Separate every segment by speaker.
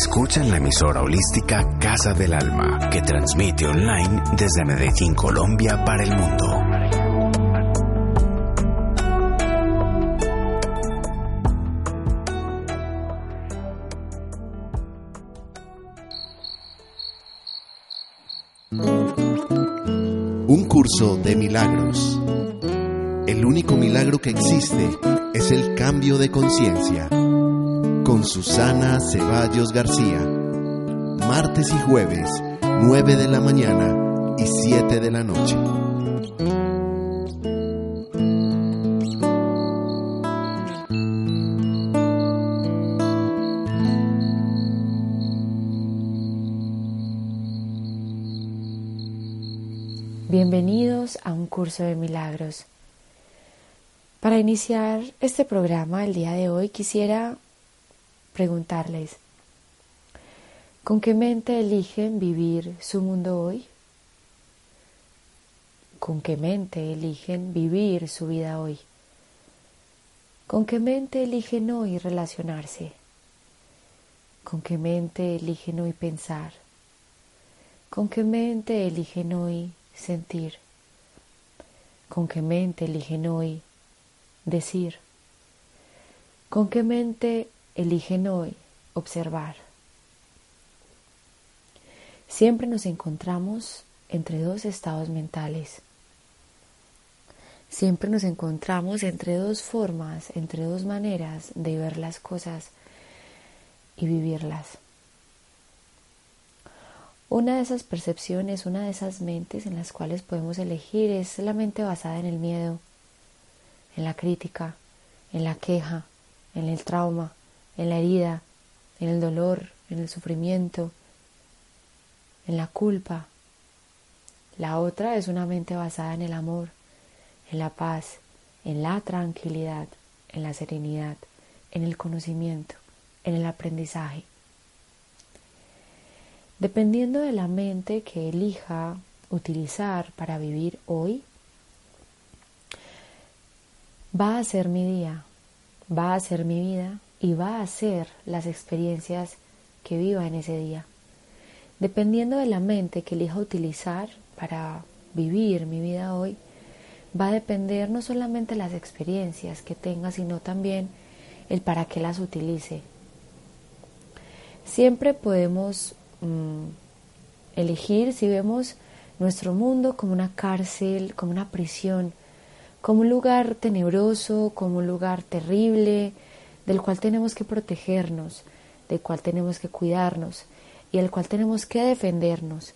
Speaker 1: Escuchan la emisora holística Casa del Alma, que transmite online desde Medellín, Colombia, para el mundo.
Speaker 2: Un curso de milagros. El único milagro que existe es el cambio de conciencia con Susana Ceballos García. Martes y jueves, 9 de la mañana y 7 de la noche.
Speaker 3: Bienvenidos a un curso de milagros. Para iniciar este programa el día de hoy quisiera preguntarles, ¿con qué mente eligen vivir su mundo hoy? ¿Con qué mente eligen vivir su vida hoy? ¿Con qué mente eligen hoy relacionarse? ¿Con qué mente eligen hoy pensar? ¿Con qué mente eligen hoy sentir? ¿Con qué mente eligen hoy decir? ¿Con qué mente eligen hoy observar. Siempre nos encontramos entre dos estados mentales. Siempre nos encontramos entre dos formas, entre dos maneras de ver las cosas y vivirlas. Una de esas percepciones, una de esas mentes en las cuales podemos elegir es la mente basada en el miedo, en la crítica, en la queja, en el trauma, en la herida, en el dolor, en el sufrimiento, en la culpa. La otra es una mente basada en el amor, en la paz, en la tranquilidad, en la serenidad, en el conocimiento, en el aprendizaje. Dependiendo de la mente que elija utilizar para vivir hoy, va a ser mi día, va a ser mi vida y va a ser las experiencias que viva en ese día. Dependiendo de la mente que elija utilizar para vivir mi vida hoy, va a depender no solamente las experiencias que tenga, sino también el para qué las utilice. Siempre podemos mm, elegir si vemos nuestro mundo como una cárcel, como una prisión, como un lugar tenebroso, como un lugar terrible, del cual tenemos que protegernos, del cual tenemos que cuidarnos y del cual tenemos que defendernos,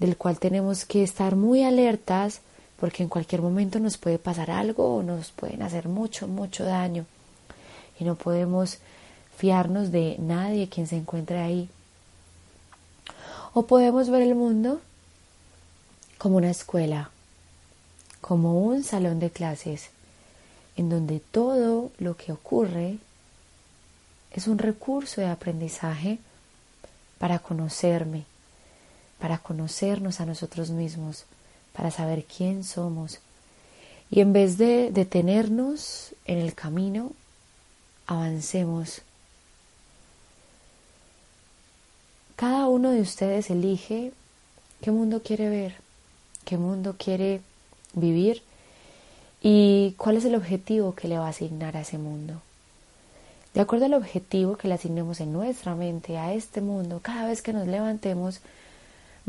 Speaker 3: del cual tenemos que estar muy alertas porque en cualquier momento nos puede pasar algo o nos pueden hacer mucho, mucho daño y no podemos fiarnos de nadie quien se encuentre ahí. O podemos ver el mundo como una escuela, como un salón de clases en donde todo lo que ocurre es un recurso de aprendizaje para conocerme, para conocernos a nosotros mismos, para saber quién somos. Y en vez de detenernos en el camino, avancemos. Cada uno de ustedes elige qué mundo quiere ver, qué mundo quiere vivir ¿Y cuál es el objetivo que le va a asignar a ese mundo? De acuerdo al objetivo que le asignemos en nuestra mente a este mundo, cada vez que nos levantemos,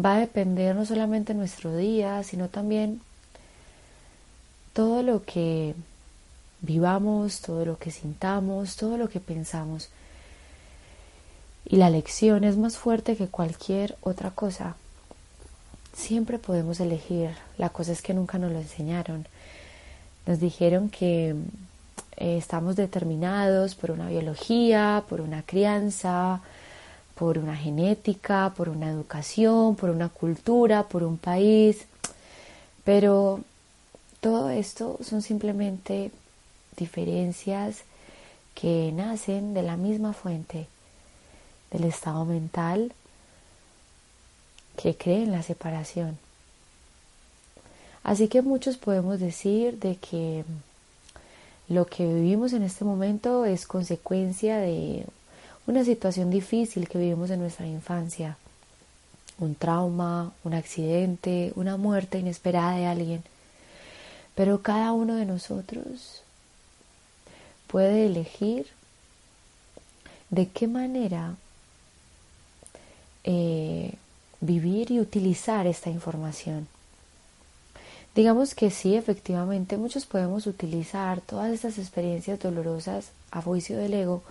Speaker 3: va a depender no solamente nuestro día, sino también todo lo que vivamos, todo lo que sintamos, todo lo que pensamos. Y la lección es más fuerte que cualquier otra cosa. Siempre podemos elegir, la cosa es que nunca nos lo enseñaron. Nos dijeron que eh, estamos determinados por una biología, por una crianza, por una genética, por una educación, por una cultura, por un país. Pero todo esto son simplemente diferencias que nacen de la misma fuente, del estado mental que cree en la separación. Así que muchos podemos decir de que lo que vivimos en este momento es consecuencia de una situación difícil que vivimos en nuestra infancia, un trauma, un accidente, una muerte inesperada de alguien. Pero cada uno de nosotros puede elegir de qué manera eh, vivir y utilizar esta información. Digamos que sí, efectivamente, muchos podemos utilizar todas estas experiencias dolorosas a juicio del ego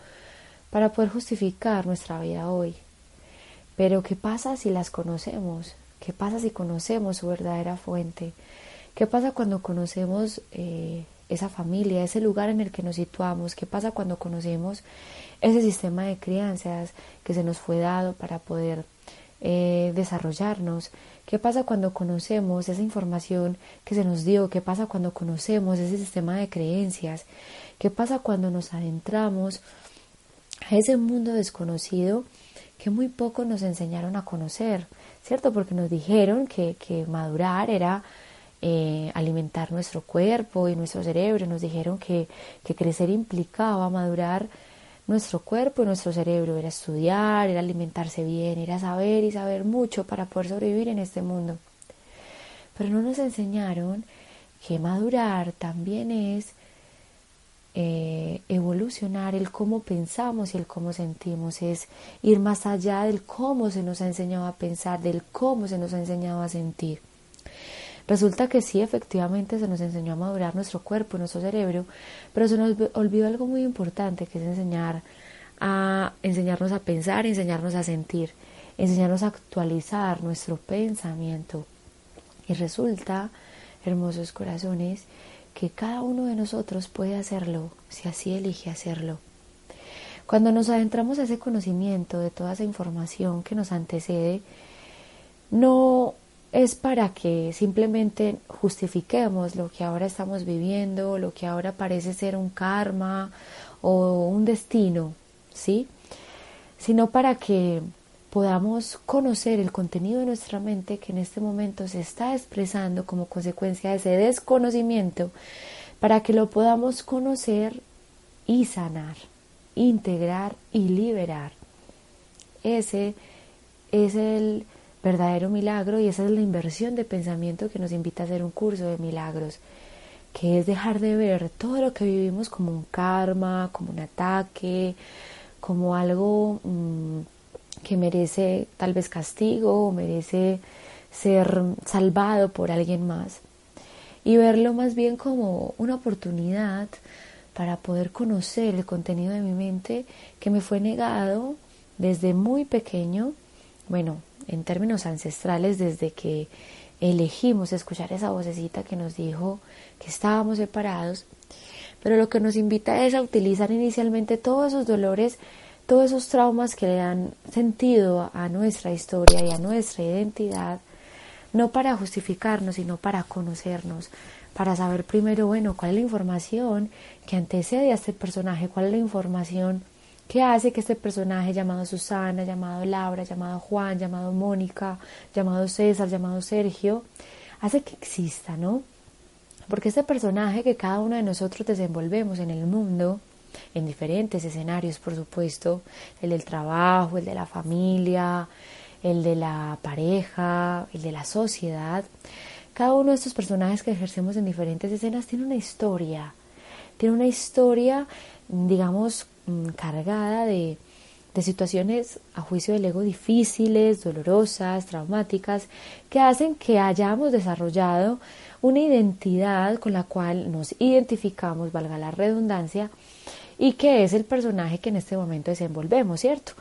Speaker 3: para poder justificar nuestra vida hoy. Pero ¿qué pasa si las conocemos? ¿Qué pasa si conocemos su verdadera fuente? ¿Qué pasa cuando conocemos eh, esa familia, ese lugar en el que nos situamos? ¿Qué pasa cuando conocemos ese sistema de crianzas que se nos fue dado para poder eh, desarrollarnos? ¿Qué pasa cuando conocemos esa información que se nos dio? ¿Qué pasa cuando conocemos ese sistema de creencias? ¿Qué pasa cuando nos adentramos a ese mundo desconocido que muy poco nos enseñaron a conocer? ¿Cierto? Porque nos dijeron que, que madurar era eh, alimentar nuestro cuerpo y nuestro cerebro. Nos dijeron que, que crecer implicaba madurar nuestro cuerpo y nuestro cerebro, era estudiar, era alimentarse bien, era saber y saber mucho para poder sobrevivir en este mundo. Pero no nos enseñaron que madurar también es eh, evolucionar el cómo pensamos y el cómo sentimos, es ir más allá del cómo se nos ha enseñado a pensar, del cómo se nos ha enseñado a sentir. Resulta que sí, efectivamente se nos enseñó a madurar nuestro cuerpo, nuestro cerebro, pero se nos olvidó algo muy importante, que es enseñar a enseñarnos a pensar, enseñarnos a sentir, enseñarnos a actualizar nuestro pensamiento. Y resulta, hermosos corazones, que cada uno de nosotros puede hacerlo si así elige hacerlo. Cuando nos adentramos a ese conocimiento de toda esa información que nos antecede, no es para que simplemente justifiquemos lo que ahora estamos viviendo, lo que ahora parece ser un karma o un destino, ¿sí? Sino para que podamos conocer el contenido de nuestra mente que en este momento se está expresando como consecuencia de ese desconocimiento, para que lo podamos conocer y sanar, integrar y liberar. Ese es el verdadero milagro y esa es la inversión de pensamiento que nos invita a hacer un curso de milagros, que es dejar de ver todo lo que vivimos como un karma, como un ataque, como algo mm, que merece tal vez castigo o merece ser salvado por alguien más. Y verlo más bien como una oportunidad para poder conocer el contenido de mi mente que me fue negado desde muy pequeño, bueno, en términos ancestrales desde que elegimos escuchar esa vocecita que nos dijo que estábamos separados, pero lo que nos invita es a utilizar inicialmente todos esos dolores, todos esos traumas que le dan sentido a nuestra historia y a nuestra identidad, no para justificarnos, sino para conocernos, para saber primero, bueno, cuál es la información que antecede a este personaje, cuál es la información ¿Qué hace que este personaje llamado Susana, llamado Laura, llamado Juan, llamado Mónica, llamado César, llamado Sergio, hace que exista, ¿no? Porque este personaje que cada uno de nosotros desenvolvemos en el mundo, en diferentes escenarios, por supuesto, el del trabajo, el de la familia, el de la pareja, el de la sociedad, cada uno de estos personajes que ejercemos en diferentes escenas tiene una historia, tiene una historia, digamos, cargada de, de situaciones a juicio del ego difíciles, dolorosas, traumáticas, que hacen que hayamos desarrollado una identidad con la cual nos identificamos, valga la redundancia, y que es el personaje que en este momento desenvolvemos, ¿cierto?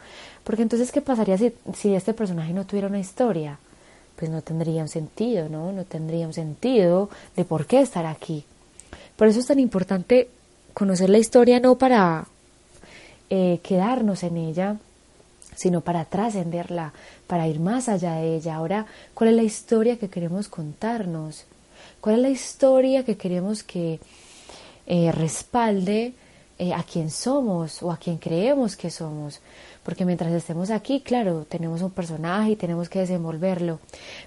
Speaker 3: Porque entonces, ¿qué pasaría si, si este personaje no tuviera una historia? Pues no tendría un sentido, ¿no? No tendría un sentido de por qué estar aquí. Por eso es tan importante conocer la historia no para eh, quedarnos en ella, sino para trascenderla, para ir más allá de ella. Ahora, ¿cuál es la historia que queremos contarnos? ¿Cuál es la historia que queremos que eh, respalde eh, a quien somos o a quien creemos que somos? Porque mientras estemos aquí, claro, tenemos un personaje y tenemos que desenvolverlo,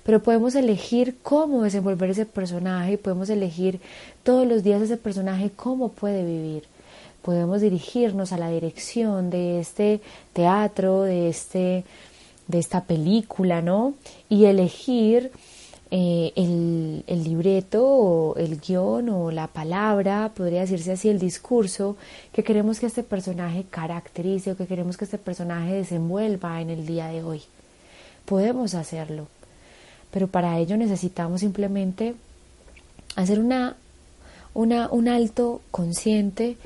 Speaker 3: pero podemos elegir cómo desenvolver ese personaje, podemos elegir todos los días ese personaje cómo puede vivir podemos dirigirnos a la dirección de este teatro, de, este, de esta película, ¿no? Y elegir eh, el, el, libreto o el guion o la palabra, podría decirse así, el discurso que queremos que este personaje caracterice o que queremos que este personaje desenvuelva en el día de hoy. Podemos hacerlo, pero para ello necesitamos simplemente hacer una, una, un alto consciente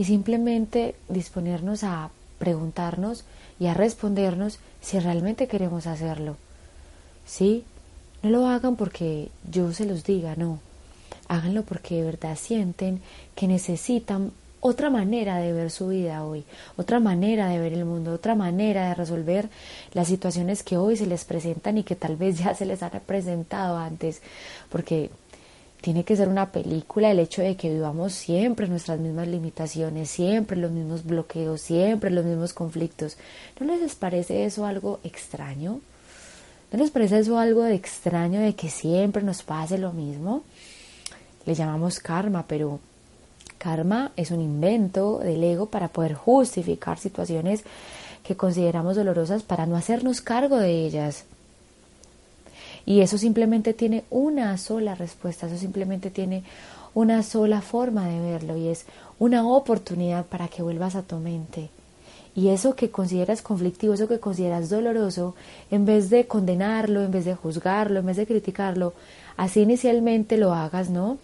Speaker 3: y simplemente disponernos a preguntarnos y a respondernos si realmente queremos hacerlo. ¿Sí? No lo hagan porque yo se los diga, no. Háganlo porque de verdad sienten que necesitan otra manera de ver su vida hoy, otra manera de ver el mundo, otra manera de resolver las situaciones que hoy se les presentan y que tal vez ya se les han presentado antes, porque tiene que ser una película el hecho de que vivamos siempre nuestras mismas limitaciones, siempre los mismos bloqueos, siempre los mismos conflictos. ¿No les parece eso algo extraño? ¿No les parece eso algo de extraño de que siempre nos pase lo mismo? Le llamamos karma, pero karma es un invento del ego para poder justificar situaciones que consideramos dolorosas para no hacernos cargo de ellas. Y eso simplemente tiene una sola respuesta, eso simplemente tiene una sola forma de verlo y es una oportunidad para que vuelvas a tu mente. Y eso que consideras conflictivo, eso que consideras doloroso, en vez de condenarlo, en vez de juzgarlo, en vez de criticarlo, así inicialmente lo hagas, ¿no?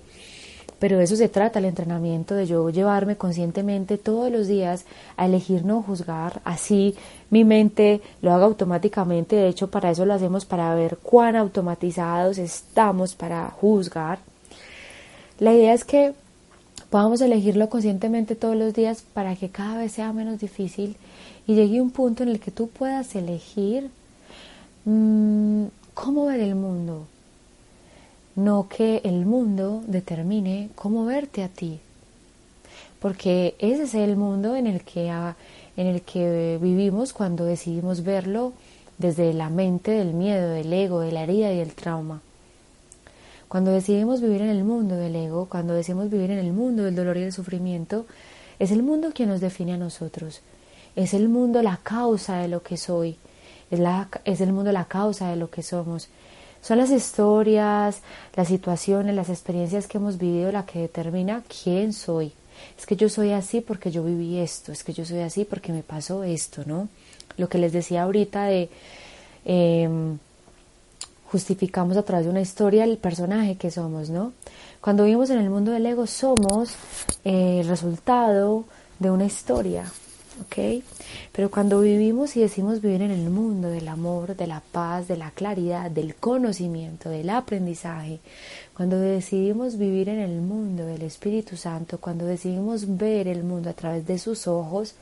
Speaker 3: Pero eso se trata el entrenamiento, de yo llevarme conscientemente todos los días a elegir no juzgar, así mi mente lo haga automáticamente, de hecho para eso lo hacemos para ver cuán automatizados estamos para juzgar. La idea es que podamos elegirlo conscientemente todos los días para que cada vez sea menos difícil y llegue un punto en el que tú puedas elegir mm, cómo ver el mundo, no que el mundo determine cómo verte a ti, porque ese es el mundo en el que, en el que vivimos cuando decidimos verlo desde la mente del miedo, del ego, de la herida y del trauma. Cuando decidimos vivir en el mundo del ego, cuando decidimos vivir en el mundo del dolor y el sufrimiento, es el mundo quien nos define a nosotros. Es el mundo la causa de lo que soy. Es, la, es el mundo la causa de lo que somos. Son las historias, las situaciones, las experiencias que hemos vivido la que determina quién soy. Es que yo soy así porque yo viví esto, es que yo soy así porque me pasó esto, ¿no? Lo que les decía ahorita de em, justificamos a través de una historia el personaje que somos, ¿no? Cuando vivimos en el mundo del ego somos el resultado de una historia, ¿ok? Pero cuando vivimos y decimos vivir en el mundo del amor, de la paz, de la claridad, del conocimiento, del aprendizaje, cuando decidimos vivir en el mundo del Espíritu Santo, cuando decidimos ver el mundo a través de sus ojos,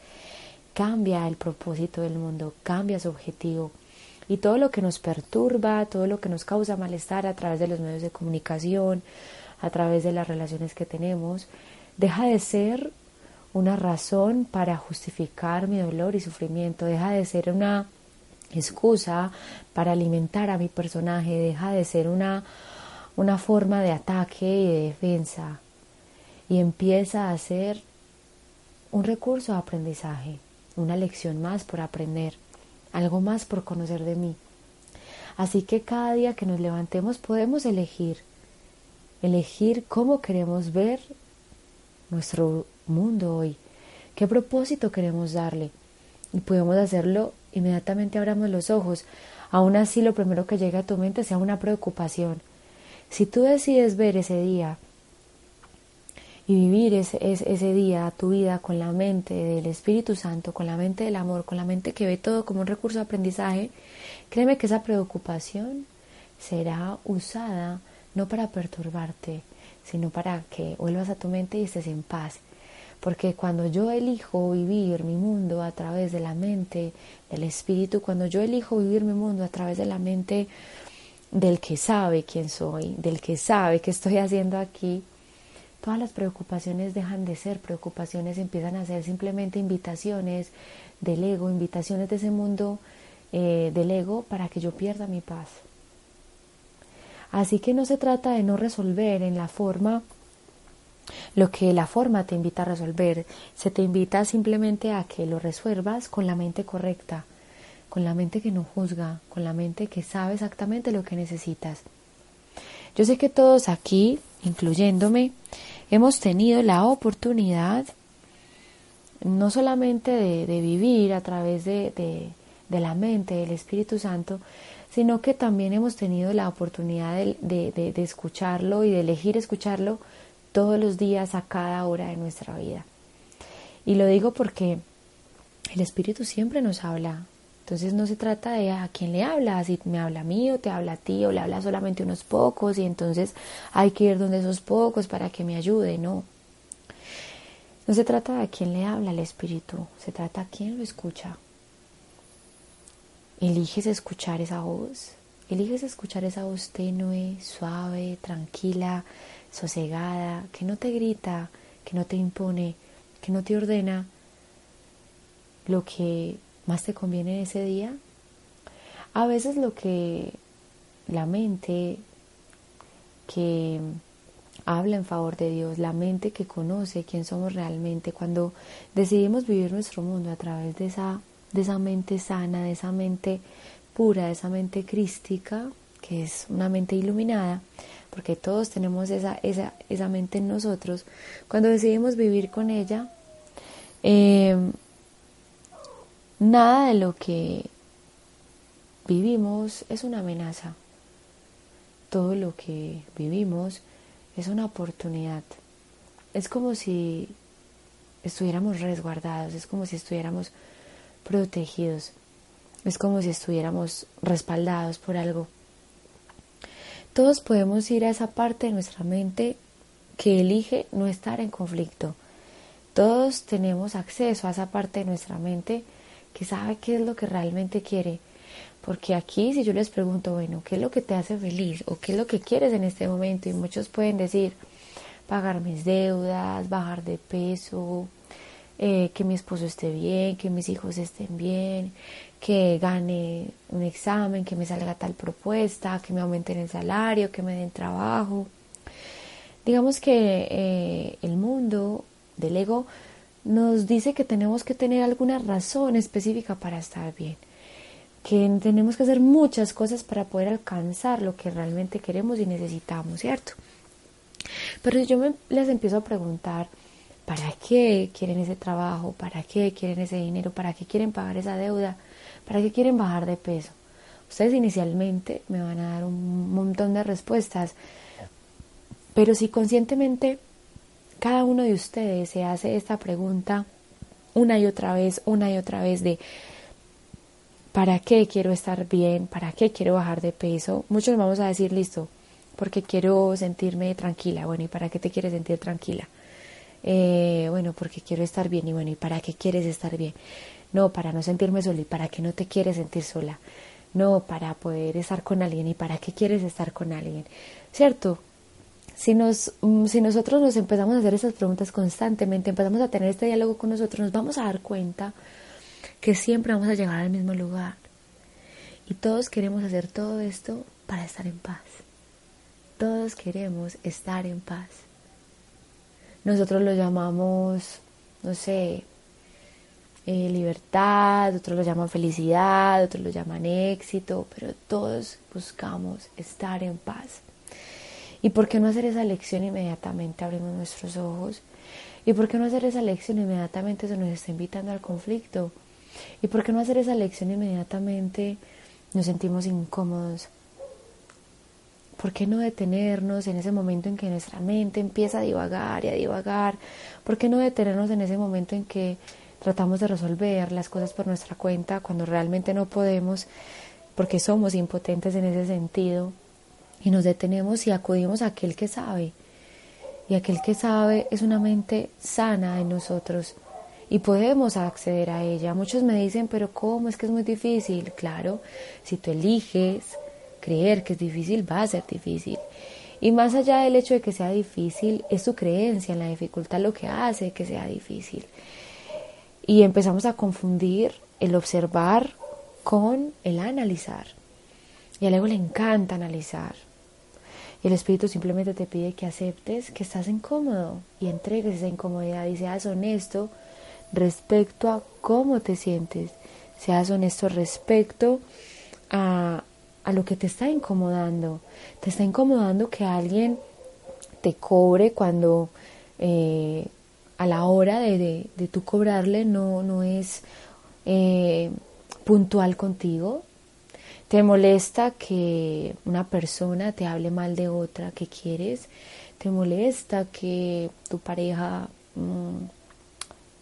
Speaker 3: cambia el propósito del mundo, cambia su objetivo. Y todo lo que nos perturba, todo lo que nos causa malestar a través de los medios de comunicación, a través de las relaciones que tenemos, deja de ser una razón para justificar mi dolor y sufrimiento, deja de ser una excusa para alimentar a mi personaje, deja de ser una, una forma de ataque y de defensa. Y empieza a ser un recurso de aprendizaje, una lección más por aprender, algo más por conocer de mí. Así que cada día que nos levantemos podemos elegir, elegir cómo queremos ver nuestro mundo hoy, qué propósito queremos darle. Y podemos hacerlo inmediatamente abramos los ojos. Aún así lo primero que llega a tu mente sea una preocupación. Si tú decides ver ese día y vivir ese, ese, día, tu vida con la mente del Espíritu Santo, con la mente del amor, con la mente que ve todo como un recurso de aprendizaje, créeme que esa preocupación será usada no para perturbarte, sino para que vuelvas a tu mente y estés en paz. Porque cuando yo elijo vivir mi mundo a través de la mente del espíritu, cuando yo elijo vivir mi mundo a través de la mente del que sabe quién soy, del que sabe qué estoy haciendo aquí, todas las preocupaciones dejan de ser preocupaciones, empiezan a ser simplemente invitaciones del ego, invitaciones de ese mundo eh, del ego para que yo pierda mi paz. Así que no se trata de no resolver en la forma lo que la forma te invita a resolver. Se te invita simplemente a que lo resuelvas con la mente correcta, con la mente que no juzga, con la mente que sabe exactamente lo que necesitas. Yo sé que todos aquí, incluyéndome, hemos tenido la oportunidad no solamente de, vivir a través de, la mente del Espíritu Santo, sino que también hemos tenido la oportunidad de, escucharlo y de elegir escucharlo todos los días a cada hora de nuestra vida. Y lo digo porque el Espíritu siempre nos habla. Entonces no se trata de a quién le habla, si me habla a mí o te habla a ti o le habla solamente unos pocos y entonces hay que ir donde esos pocos para que me ayude, no. No se trata de a quién le habla el Espíritu, se trata a quién lo escucha. Eliges escuchar esa voz, eliges escuchar esa voz tenue, suave, tranquila, sosegada, que no te grita, que no te impone, que no te ordena lo que más te conviene en ese día. A veces lo que la mente que habla en favor de Dios, la mente que conoce quién somos realmente, cuando decidimos vivir nuestro mundo a través de esa, de esa mente sana, de esa mente pura, de esa mente crística, que es una mente iluminada, porque todos tenemos esa, esa, esa mente en nosotros, cuando decidimos vivir con ella, eh, nada de lo que vivimos es una amenaza. Todo lo que vivimos es una oportunidad. Es como si estuviéramos resguardados, es como si estuviéramos protegidos, es como si estuviéramos respaldados por algo. Todos podemos ir a esa parte de nuestra mente que elige no estar en conflicto. Todos tenemos acceso a esa parte de nuestra mente que sabe qué es lo que realmente quiere. Porque aquí si yo les pregunto, bueno, ¿qué es lo que te hace feliz? ¿O qué es lo que quieres en este momento? Y muchos pueden decir, pagar mis deudas, bajar de peso, eh, que mi esposo esté bien, que mis hijos estén bien, que gane un examen, que me salga tal propuesta, que me aumenten el salario, que me den trabajo. Digamos que eh, el mundo del ego nos dice que tenemos que tener alguna razón específica para estar bien, que tenemos que hacer muchas cosas para poder alcanzar lo que realmente queremos y necesitamos, ¿cierto? Pero yo me, les empiezo a preguntar, ¿para qué quieren ese trabajo? ¿Para qué quieren ese dinero? ¿Para qué quieren pagar esa deuda? ¿Para qué quieren bajar de peso? Ustedes inicialmente me van a dar un montón de respuestas, pero si conscientemente cada uno de ustedes se hace esta pregunta una y otra vez, una y otra vez de ¿para qué quiero estar bien? ¿Para qué quiero bajar de peso? Muchos vamos a decir, listo, porque quiero sentirme tranquila. Bueno, ¿y para qué te quieres sentir tranquila? Eh, bueno, porque quiero estar bien. Y bueno, ¿y para qué quieres estar bien? No, para no sentirme sola. ¿Y para qué no te quieres sentir sola? No, para poder estar con alguien. ¿Y para qué quieres estar con alguien? ¿Cierto? Si, nos, mm, si nosotros nos empezamos a hacer esas preguntas constantemente, empezamos a tener este diálogo con nosotros, nos vamos a dar cuenta que siempre vamos a llegar al mismo lugar. Y todos queremos hacer todo esto para estar en paz. Todos queremos estar en paz. Nosotros lo llamamos, no sé, eh, libertad, otros lo llaman felicidad, otros lo llaman éxito, pero todos buscamos estar en paz. ¿Y por qué no hacer esa lección inmediatamente abrimos nuestros ojos? ¿Y por qué no hacer esa lección inmediatamente se nos está invitando al conflicto? ¿Y por qué no hacer esa lección inmediatamente nos sentimos incómodos? ¿Por qué no detenernos en ese momento en que nuestra mente empieza a divagar y a divagar? ¿Por qué no detenernos en ese momento en que tratamos de resolver las cosas por nuestra cuenta cuando realmente no podemos porque somos impotentes en ese sentido y nos detenemos y acudimos a aquel que sabe. Y aquel que sabe es una mente sana en nosotros y podemos acceder a ella. Muchos me dicen, pero ¿cómo? Es que es muy difícil. Claro, si tú eliges creer que es difícil, va a ser difícil. Y más allá del hecho de que sea difícil, es tu creencia en la dificultad lo que hace que sea difícil y empezamos a confundir el observar con el analizar. Y al ego le encanta analizar. El Espíritu simplemente te pide que aceptes que estás incómodo y entregues esa incomodidad y seas honesto respecto a cómo te sientes. Seas honesto respecto a, a lo que te está incomodando. Te está incomodando que alguien te cobre cuando eh, a la hora de, de, tu cobrarle no, no es eh, puntual contigo. Te molesta que una persona te hable mal de otra que quieres. Te molesta que tu pareja mm,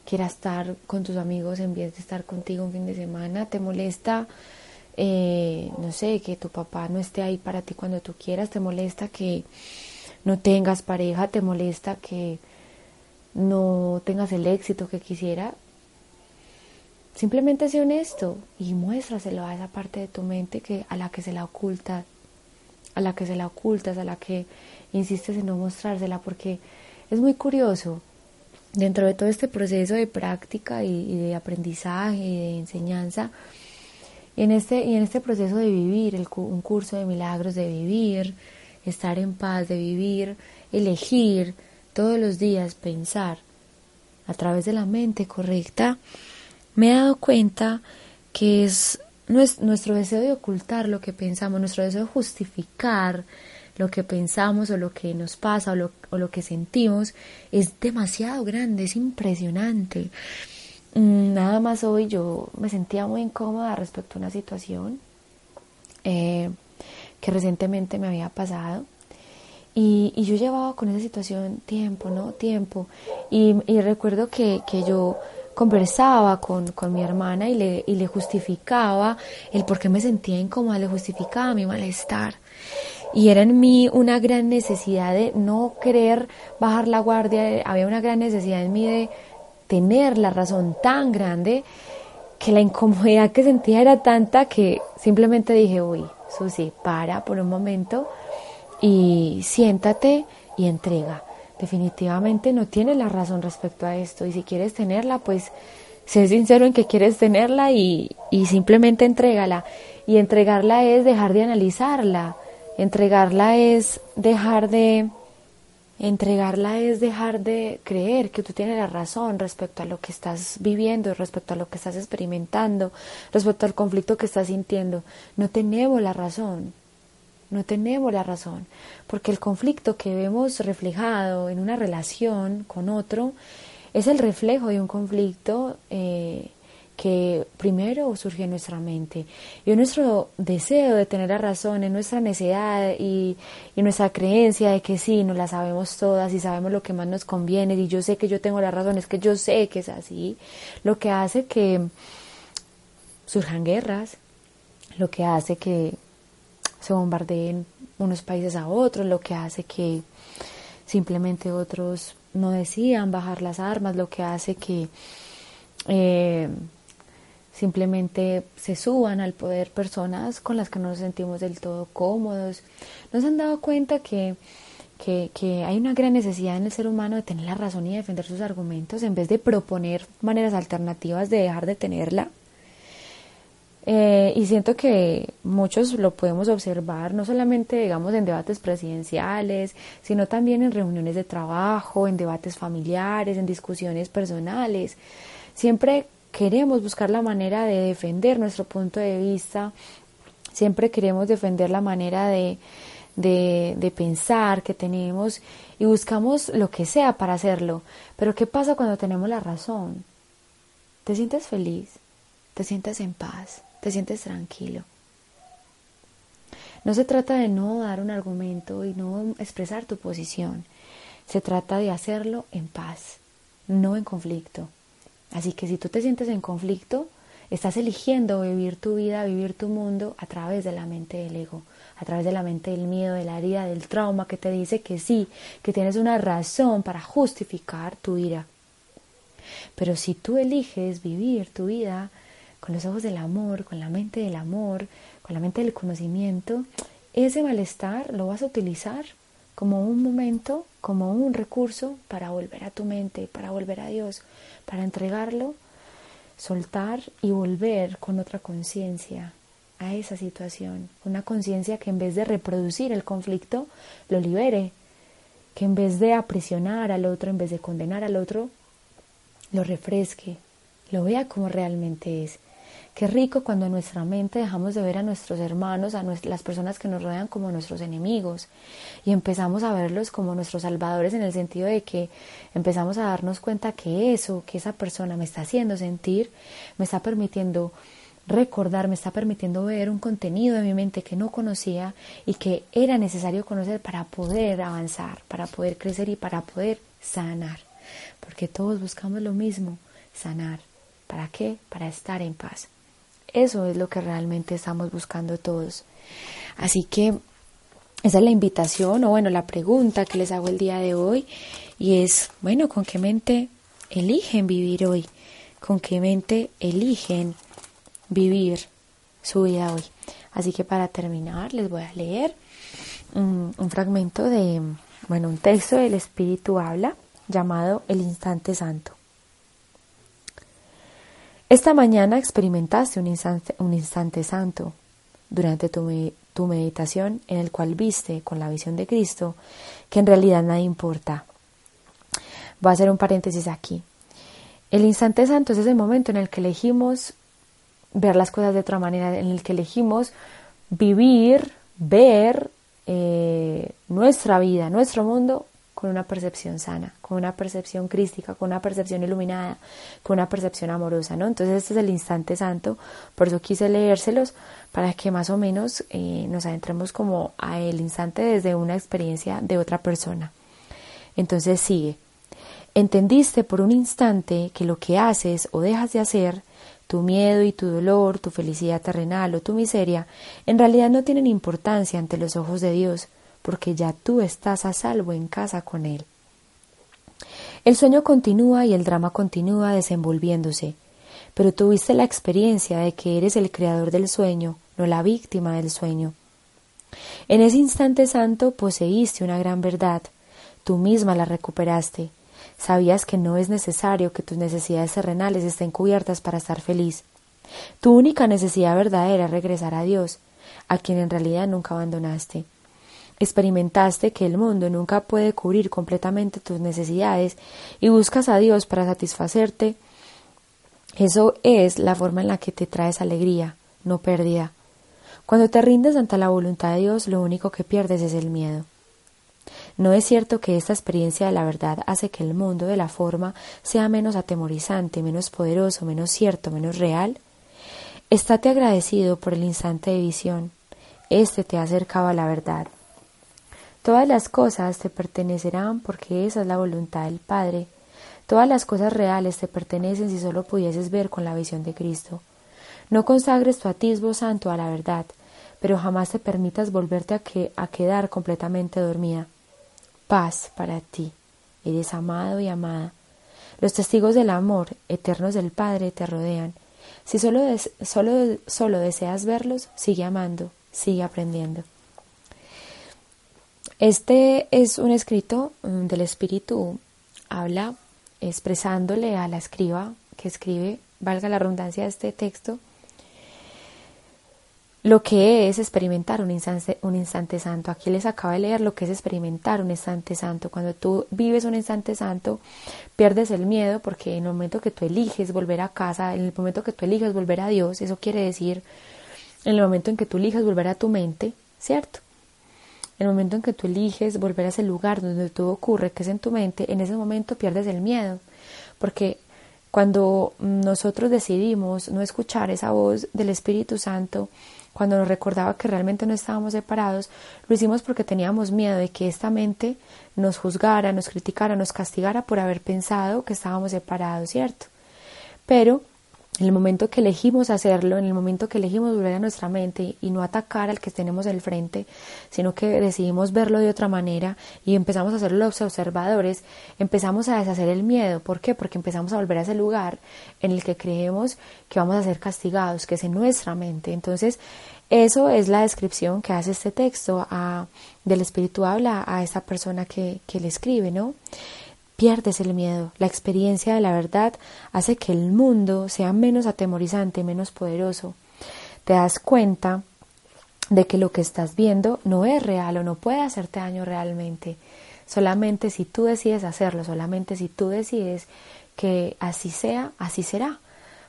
Speaker 3: quiera estar con tus amigos en vez de estar contigo un fin de semana. Te molesta eh, no sé, que tu papá no esté ahí para ti cuando tú quieras, te molesta que no tengas pareja, te molesta que no tengas el éxito que quisiera. Simplemente sé honesto y muéstraselo a esa parte de tu mente que a la que se la ocultas, a la que se la ocultas, a la que insistes en no mostrársela, porque es muy curioso. Dentro de todo este proceso de práctica y, y de aprendizaje y de enseñanza, y en este, y en este proceso de vivir, el, un curso de milagros, de vivir, estar en paz, de vivir, elegir todos los días, pensar a través de la mente correcta, me he dado cuenta que es nuestro deseo de ocultar lo que pensamos, nuestro deseo de justificar lo que pensamos o lo que nos pasa o lo, o lo que sentimos es demasiado grande, es impresionante. Mm, nada más hoy yo me sentía muy incómoda respecto a una situación eh, que recientemente me había pasado. Y, yo llevaba con esa situación tiempo, ¿no? Tiempo. Y, recuerdo que, yo conversaba con, mi hermana y le, y le justificaba el por qué me sentía incómoda, le justificaba mi malestar. Y era en mí una gran necesidad de no querer bajar la guardia, había una gran necesidad en mí de tener la razón tan grande que la incomodidad que sentía era tanta que simplemente dije, uy, Susi, para por un momento y siéntate y entrega. Definitivamente no tienes la razón respecto a esto y si quieres tenerla, pues sé sincero en que quieres tenerla y, y simplemente entrégala. Y entregarla es dejar de analizarla, entregarla es dejar de Entregarla es dejar de creer que tú tienes la razón respecto a lo que estás viviendo, respecto a lo que estás experimentando, respecto al conflicto que estás sintiendo. No tenemos la razón, no tenemos la razón, porque el conflicto que vemos reflejado en una relación con otro es el reflejo de un conflicto eh, que primero surge en nuestra mente. Y nuestro deseo de tener la razón, en nuestra necesidad y, y, nuestra creencia de que sí, nos la sabemos todas y sabemos lo que más nos conviene. Y yo sé que yo tengo la razón, es que yo sé que es así, lo que hace que surjan guerras, lo que hace que se bombardeen unos países a otros, lo que hace que simplemente otros no decían bajar las armas, lo que hace que eh, simplemente se suban al poder personas con las que no nos sentimos del todo cómodos. Nos han dado cuenta que, que, hay una gran necesidad en el ser humano de tener la razón y defender sus argumentos en vez de proponer maneras alternativas de dejar de tenerla. Eh, y siento que muchos lo podemos observar, no solamente, digamos, en debates presidenciales, sino también en reuniones de trabajo, en debates familiares, en discusiones personales. Siempre queremos buscar la manera de defender nuestro punto de vista, siempre queremos defender la manera de, de, pensar que tenemos y buscamos lo que sea para hacerlo. Pero ¿qué pasa cuando tenemos la razón? Te sientes feliz, te sientes en paz, te sientes tranquilo. No se trata de no dar un argumento y no expresar tu posición. Se trata de hacerlo en paz, no en conflicto. Así que si tú te sientes en conflicto, estás eligiendo vivir tu vida, vivir tu mundo a través de la mente del ego, a través de la mente del miedo, de la herida, del trauma que te dice que sí, que tienes una razón para justificar tu ira. Pero si tú eliges vivir tu vida con los ojos del amor, con la mente del amor, con la mente del conocimiento, ese malestar lo vas a utilizar como un momento, como un recurso para volver a tu mente, para volver a Dios, para entregarlo, soltar y volver con otra conciencia a esa situación, una conciencia que en vez de reproducir el conflicto, lo libere, que en vez de aprisionar al otro, en vez de condenar al otro, lo refresque, lo vea como realmente es. Qué rico cuando en nuestra mente dejamos de ver a nuestros hermanos, a las personas que nos rodean como nuestros enemigos y empezamos a verlos como nuestros salvadores en el sentido de que empezamos a darnos cuenta que eso, que esa persona me está haciendo sentir, me está permitiendo recordar, me está permitiendo ver un contenido de mi mente que no conocía y que era necesario conocer para poder avanzar, para poder crecer y para poder sanar. Porque todos buscamos lo mismo, sanar. ¿Para qué? Para estar en paz. Eso es lo que realmente estamos buscando todos. Así que esa es la invitación o bueno, la pregunta que les hago el día de hoy y es, bueno, ¿con qué mente eligen vivir hoy? ¿Con qué mente eligen vivir su vida hoy? Así que para terminar les voy a leer un, un fragmento de, bueno, un texto del Espíritu habla llamado El Instante Santo. Esta mañana experimentaste un instante, santo durante tu, tu meditación en el cual viste con la visión de Cristo que en realidad nada importa. Voy a hacer un paréntesis aquí. El instante santo es ese momento en el que elegimos ver las cosas de otra manera, en el que elegimos vivir, ver eh, nuestra vida, nuestro mundo con una percepción sana, con una percepción crística, con una percepción iluminada, con una percepción amorosa, ¿no? Entonces este es el instante santo, por eso quise leérselos para que más o menos eh, nos adentremos como a el instante desde una experiencia de otra persona. Entonces sigue. Entendiste por un instante que lo que haces o dejas de hacer, tu miedo y tu dolor, tu felicidad terrenal o tu miseria, en realidad no tienen importancia ante los ojos de Dios, porque ya tú estás a salvo en casa con Él. El sueño continúa y el drama continúa desenvolviéndose, pero tuviste la experiencia de que eres el creador del sueño, no la víctima del sueño. En ese instante santo poseíste una gran verdad, tú misma la recuperaste, sabías que no es necesario que tus necesidades terrenales estén cubiertas para estar feliz. Tu única necesidad verdadera es regresar a Dios, a quien en realidad nunca abandonaste. Experimentaste que el mundo nunca puede cubrir completamente tus necesidades y buscas a Dios para satisfacerte. Eso es la forma en la que te traes alegría, no pérdida. Cuando te rindes ante la voluntad de Dios, lo único que pierdes es el miedo. ¿No es cierto que esta experiencia de la verdad hace que el mundo de la forma sea menos atemorizante, menos poderoso, menos cierto, menos real? Estate agradecido por el instante de visión. Este te acercaba a la verdad. Todas las cosas te pertenecerán porque esa es la voluntad del Padre. Todas las cosas reales te pertenecen si solo pudieses ver con la visión de Cristo. No consagres tu atisbo santo a la verdad, pero jamás te permitas volverte a, que, a quedar completamente dormida. Paz para ti. Eres amado y amada. Los testigos del amor eternos del Padre te rodean. Si solo, solo, solo deseas verlos, sigue amando, sigue aprendiendo. Este es un escrito mm, del Espíritu, habla expresándole a la escriba que escribe, valga la redundancia de este texto, lo que es experimentar un instante, un instante santo. Aquí les acabo de leer lo que es experimentar un instante santo. Cuando tú vives un instante santo, pierdes el miedo porque en el momento que tú eliges volver a casa, en el momento que tú eliges volver a Dios, eso quiere decir en el momento en que tú eliges volver a tu mente, ¿cierto? El momento en que tú eliges volver a ese lugar donde todo ocurre, que es en tu mente, en ese momento pierdes el miedo, porque cuando nosotros decidimos no escuchar esa voz del Espíritu Santo, cuando nos recordaba que realmente no estábamos separados, lo hicimos porque teníamos miedo de que esta mente nos juzgara, nos criticara, nos castigara por haber pensado que estábamos separados, ¿cierto? Pero en el momento que elegimos hacerlo, en el momento que elegimos volver a nuestra mente y no atacar al que tenemos al frente, sino que decidimos verlo de otra manera y empezamos a ser los observadores, empezamos a deshacer el miedo. ¿Por qué? Porque empezamos a volver a ese lugar en el que creemos que vamos a ser castigados, que es en nuestra mente. Entonces, eso es la descripción que hace este texto a, del Espíritu habla a esta persona que, que le escribe, ¿no? Pierdes el miedo. La experiencia de la verdad hace que el mundo sea menos atemorizante, menos poderoso. te das cuenta de que lo que estás viendo no es real o no puede hacerte daño realmente. Solamente si tú decides hacerlo, solamente si tú decides que así sea, así será.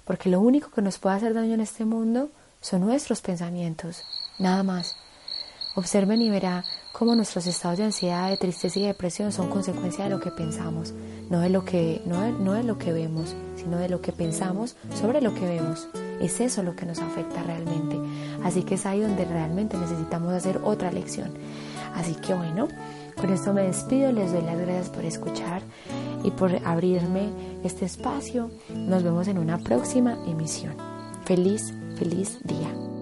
Speaker 3: Porque lo único que nos puede hacer daño en este mundo son nuestros pensamientos, nada más. Observen y verá cómo nuestros estados de ansiedad, de tristeza y depresión son consecuencia de lo que pensamos, no de lo que, no no de lo que vemos, sino de lo que pensamos sobre lo que vemos. Es eso lo que nos afecta realmente. Así que es ahí donde realmente necesitamos hacer otra lección. Así que bueno, con esto me despido, les doy las gracias por escuchar y por abrirme este espacio. Nos vemos en una próxima emisión. Feliz, feliz día.